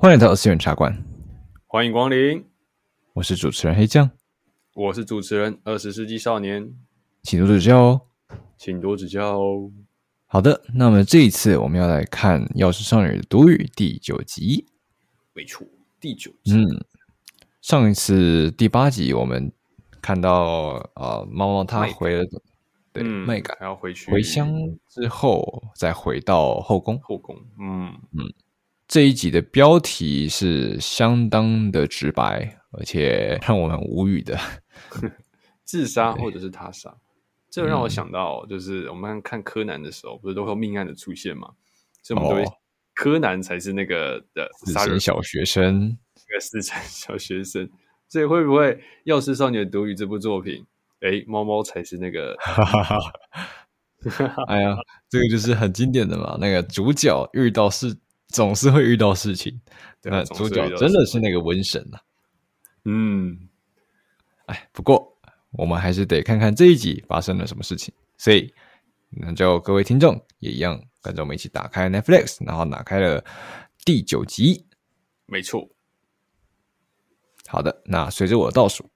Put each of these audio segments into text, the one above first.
欢迎来到次元茶馆，欢迎光临。我是主持人黑酱，我是主持人二十世纪少年，请多指教哦，请多指教哦。好的，那么这一次我们要来看《药师少女的独语》第九集。没错，第九集。嗯，上一次第八集我们看到呃，猫猫它回了，对，麦稈还要回去回乡之后再回到后宫。后宫，嗯嗯。这一集的标题是相当的直白，而且让我很无语的 自杀或者是他杀。这让我想到，就是我们看柯南的时候，不是都会有命案的出现吗？所以我们都会柯南才是那个的杀人小学生，那个死神小学生。所以会不会《药师少女的独语》这部作品，哎，猫猫才是那个？哎呀，这个就是很经典的嘛。那个主角遇到事。总是会遇到事情，对吧？主角真的是那个瘟神呐、啊。嗯，哎，不过我们还是得看看这一集发生了什么事情。所以，那就各位听众也一样，跟着我们一起打开 Netflix，然后打开了第九集。没错。好的，那随着我的倒数，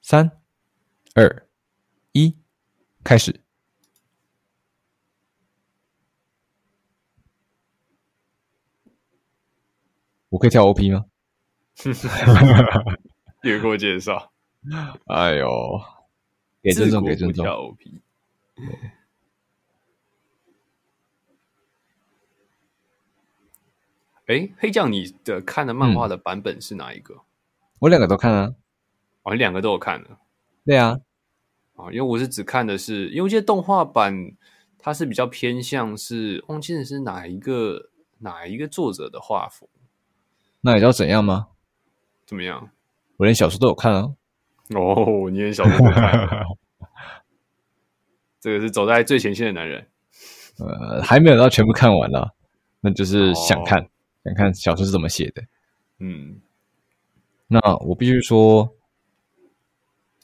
三、二、一，开始。我可以跳 OP 吗？别给我介绍。哎呦，给尊重，给尊重。跳 OP。哎，黑酱，你的看的漫画的版本是哪一个？嗯、我两个都看啊。哦，你两个都有看的。对啊。啊，因为我是只看的是，因为这些动画版它是比较偏向是，忘记的是哪一个哪一个作者的画风。那你知道怎样吗？怎么样？我连小说都有看啊！哦，你连小说都看？这个是走在最前线的男人。呃，还没有到全部看完了，那就是想看，哦、想看小说是怎么写的。嗯，那我必须说，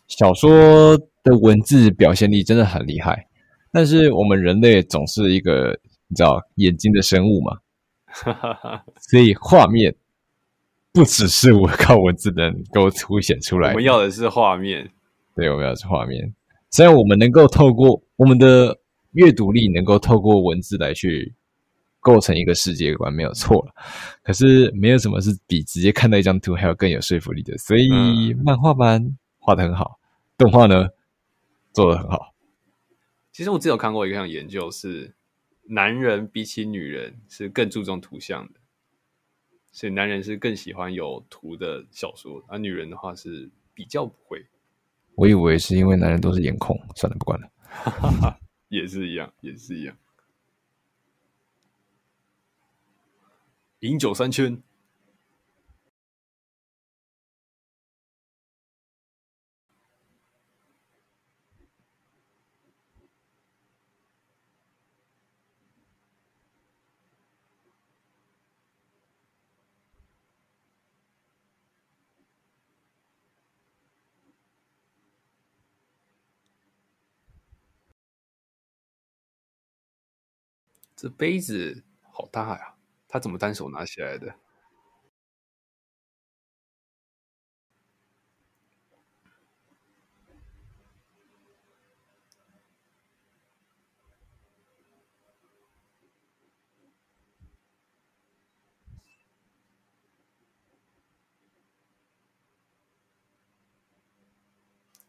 小说的文字表现力真的很厉害。但是我们人类总是一个你知道眼睛的生物嘛，所以画面。不只是我 靠文字能够凸显出来，我们要的是画面。对，我们要的是画面。虽然我们能够透过我们的阅读力，能够透过文字来去构成一个世界观，没有错。可是，没有什么是比直接看到一张图还要更有说服力的。所以，漫画版画的很好，动画呢做的很好。其实我之前有看过一项研究，是男人比起女人是更注重图像的。所以男人是更喜欢有图的小说，而女人的话是比较不会。我以为是因为男人都是颜控，算了，不管了。也是一样，也是一样。饮酒三圈。这杯子好大呀！他怎么单手拿起来的？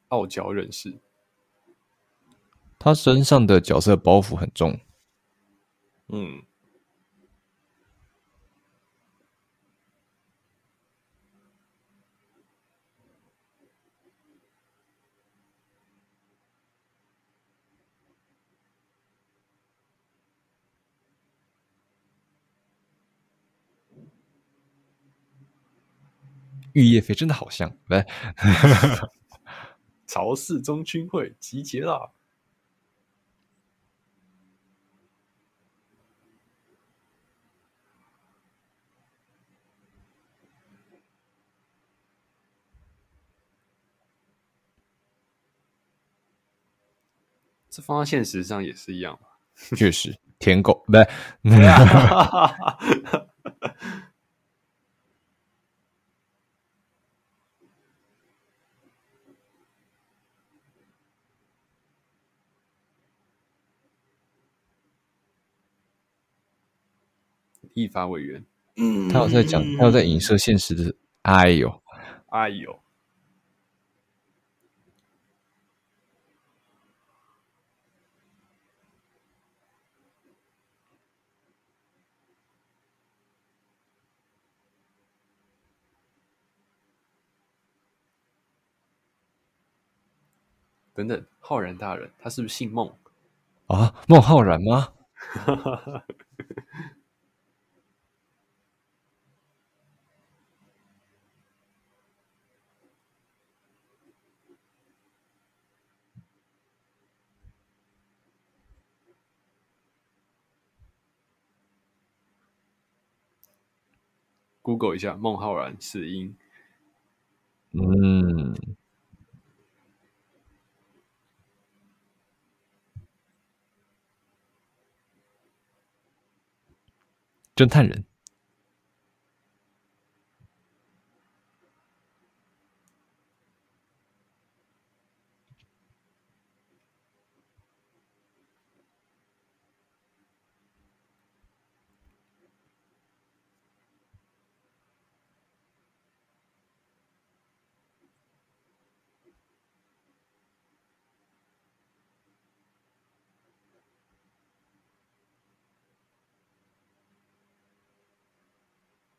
傲娇人士，他身上的角色包袱很重。嗯，玉叶飞真的好香，来，曹氏中军会集结了。这放到现实上也是一样嘛。确实，舔狗不对。立法委员，他有在讲，他有在影射现实的，哎呦，哎呦，等等，浩然大人，他是不是姓孟啊？孟浩然吗？Google 一下孟浩然死因。嗯。侦探人。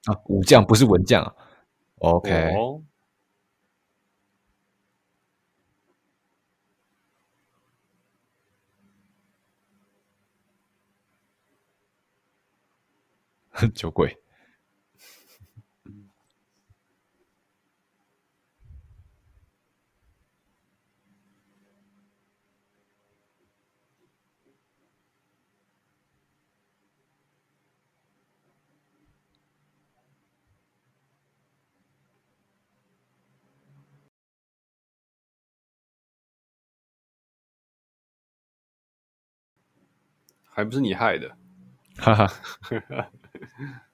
啊，武将不是文将啊。OK，哦，酒鬼。还不是你害的，哈哈。哈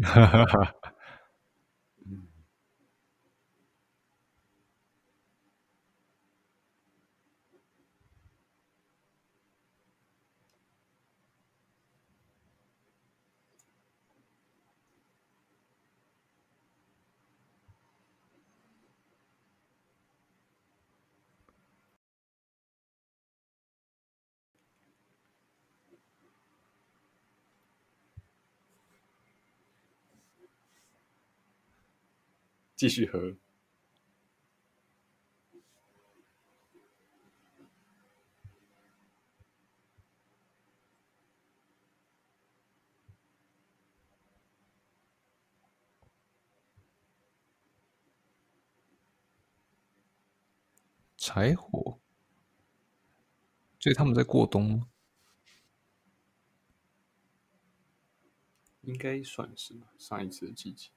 哈哈，哈，继续喝。柴火，所以他们在过冬吗？应该算是吧，上一次的季节。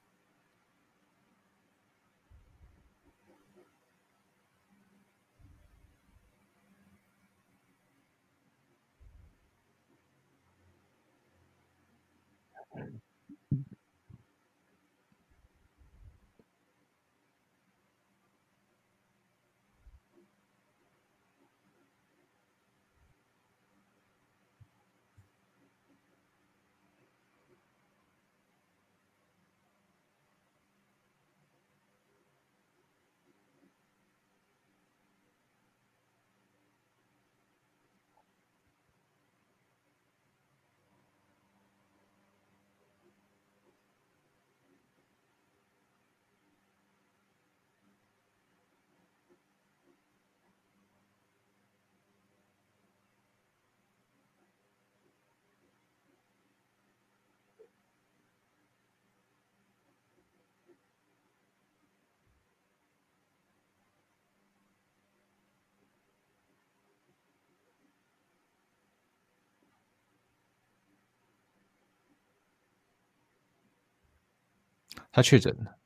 他确诊了。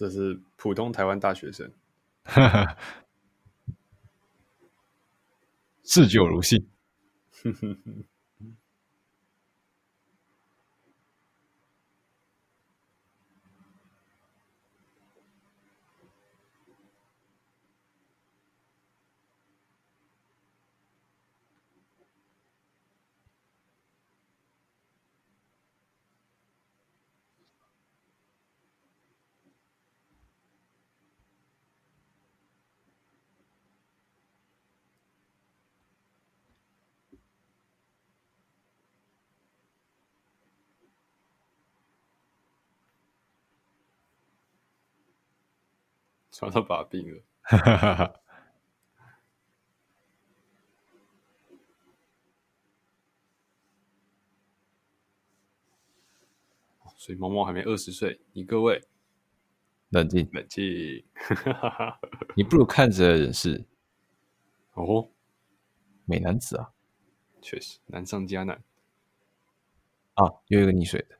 这是普通台湾大学生，嗜酒如性。传到把柄了，所以猫猫还没二十岁，你各位冷静。冷静，你不如看着人是哦，美男子啊，确实难上加难。啊，又一个溺水的。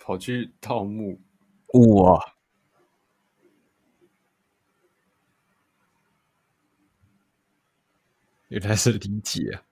跑去盗墓，哇！原来是理解啊。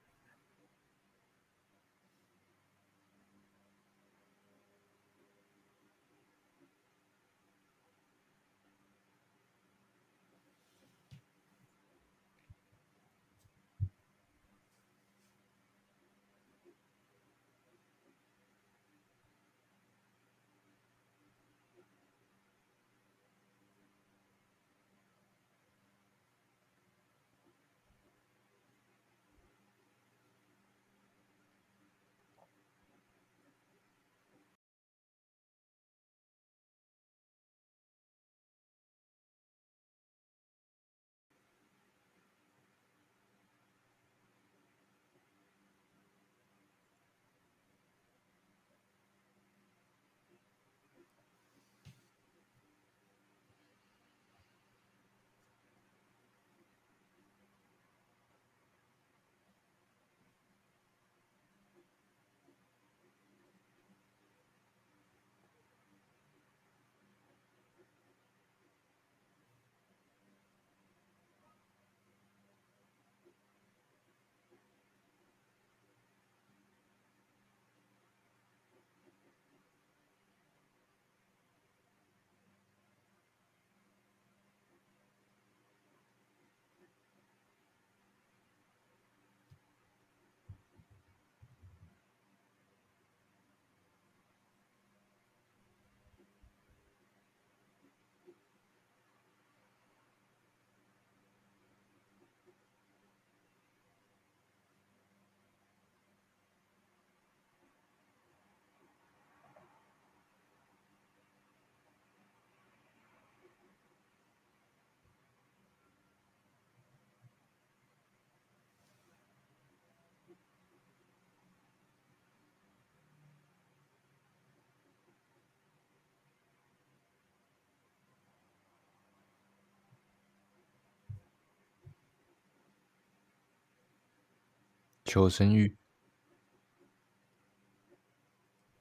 求生欲。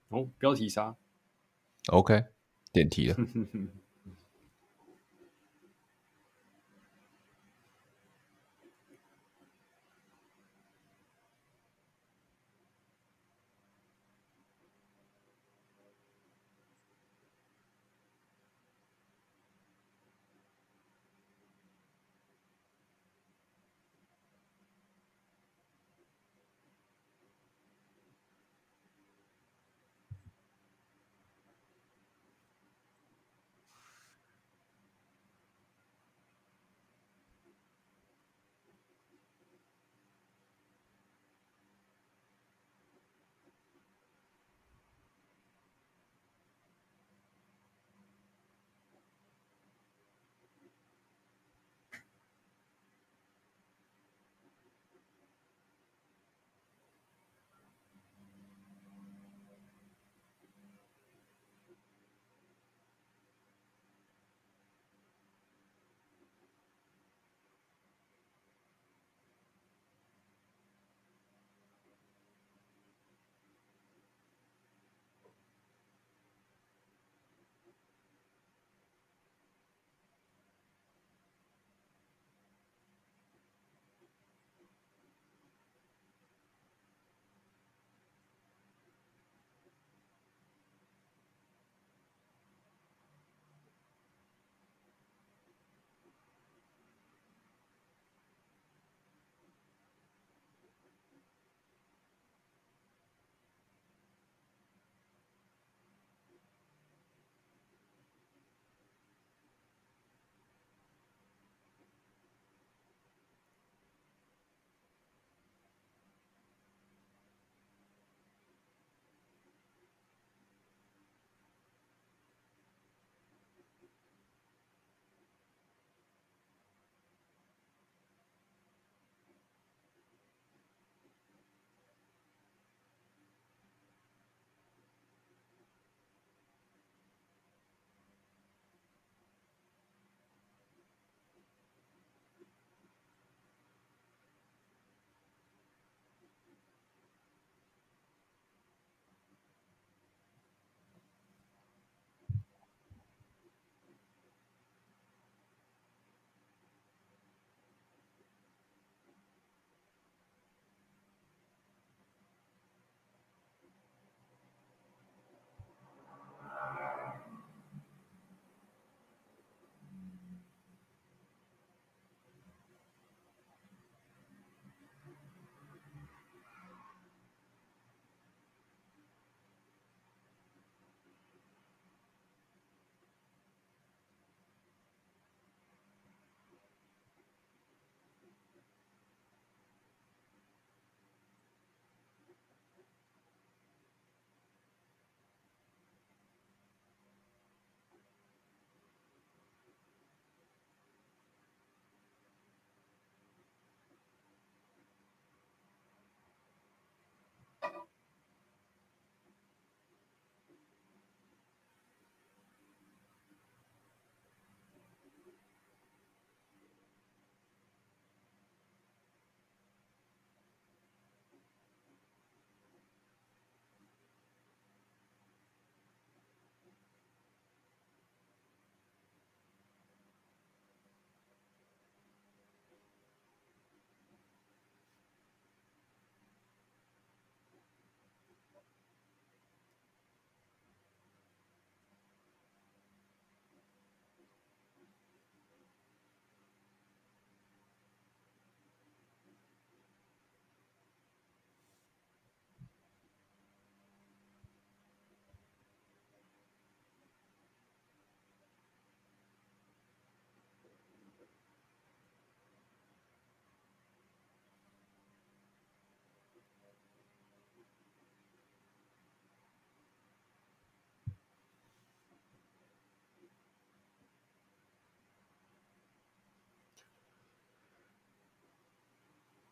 哦，标题杀。OK，点题了。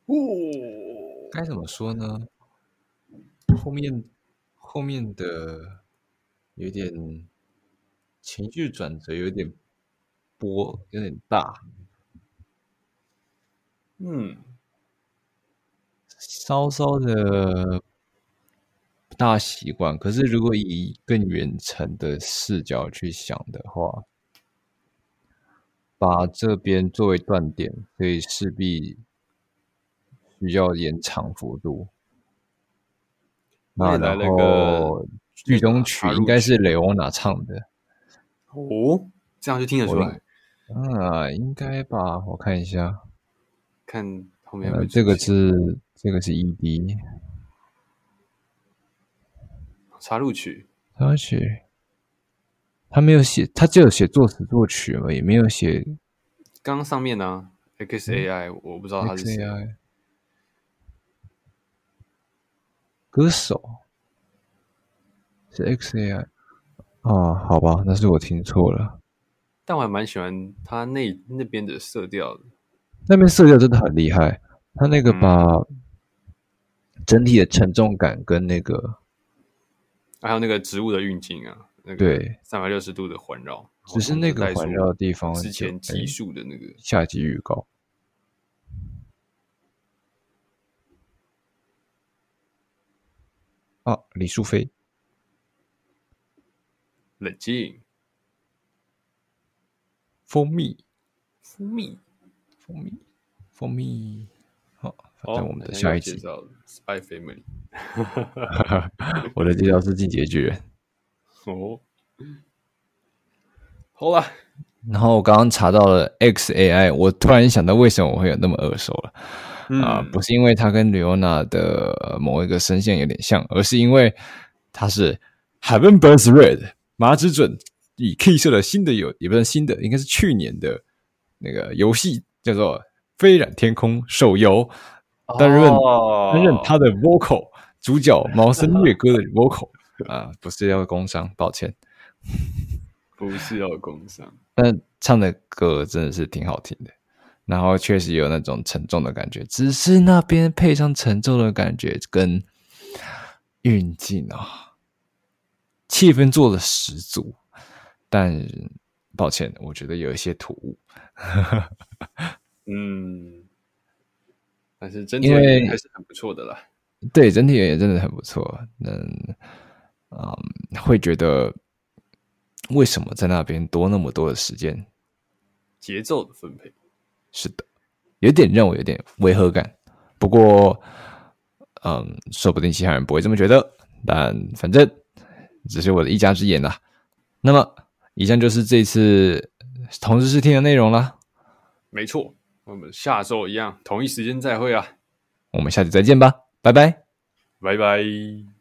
哦，该怎么说呢？后面后面的有点情绪转折，有点波，有点大。嗯，稍稍的不大习惯。可是如果以更远程的视角去想的话，把这边作为断点，所以势必需要延长幅度。那然后剧中曲应该是雷欧娜唱的。哦，这样就听得出来。啊，应该吧？我看一下。看后面有有、呃，这个是这个是 ED 插入曲，插入曲，他没有写，他只有写作词作曲嘛，也，没有写。刚刚上面呢、啊、，XAI，、嗯、我不知道他是谁。XAI 歌手是 XAI 啊？好吧，那是我听错了。但我还蛮喜欢他那那边的色调的。那边色调真的很厉害，他那个把整体的沉重感跟那个，嗯、还有那个植物的运镜啊，那个对三百六十度的环绕，只是那个环绕的地方之前集数的那个下集预告啊，李淑菲，冷静，蜂蜜，蜂蜜。蜂蜜，蜂蜜，好，反正我们的下一集。哦、Spy Family，我的介绍是进阶巨人。哦，好了。然后我刚刚查到了 XAI，我突然想到为什么我会有那么耳熟了。啊、不是因为他跟 Leona 的某一个声线有点像，而是因为他是 Heaven Burns Red 麻之准以 Key 社的新的游，也不是新的，应该是去年的那个游戏。叫做《飞染天空》手游，担任担任他的 vocal 主角毛森月歌的 vocal 啊，不是要工伤，抱歉，不是要工伤，但唱的歌真的是挺好听的，然后确实有那种沉重的感觉，只是那边配上沉重的感觉跟运镜啊，气氛做的十足，但抱歉，我觉得有一些突兀。嗯，但是整体还是很不错的啦。对，整体也真的很不错。嗯，嗯，会觉得为什么在那边多那么多的时间？节奏的分配是的，有点让我有点违和感。不过，嗯，说不定其他人不会这么觉得。但反正只是我的一家之言啦。那么，以上就是这次同时试听的内容啦。没错。我们下周一样，同一时间再会啊！我们下期再见吧，拜拜，拜拜。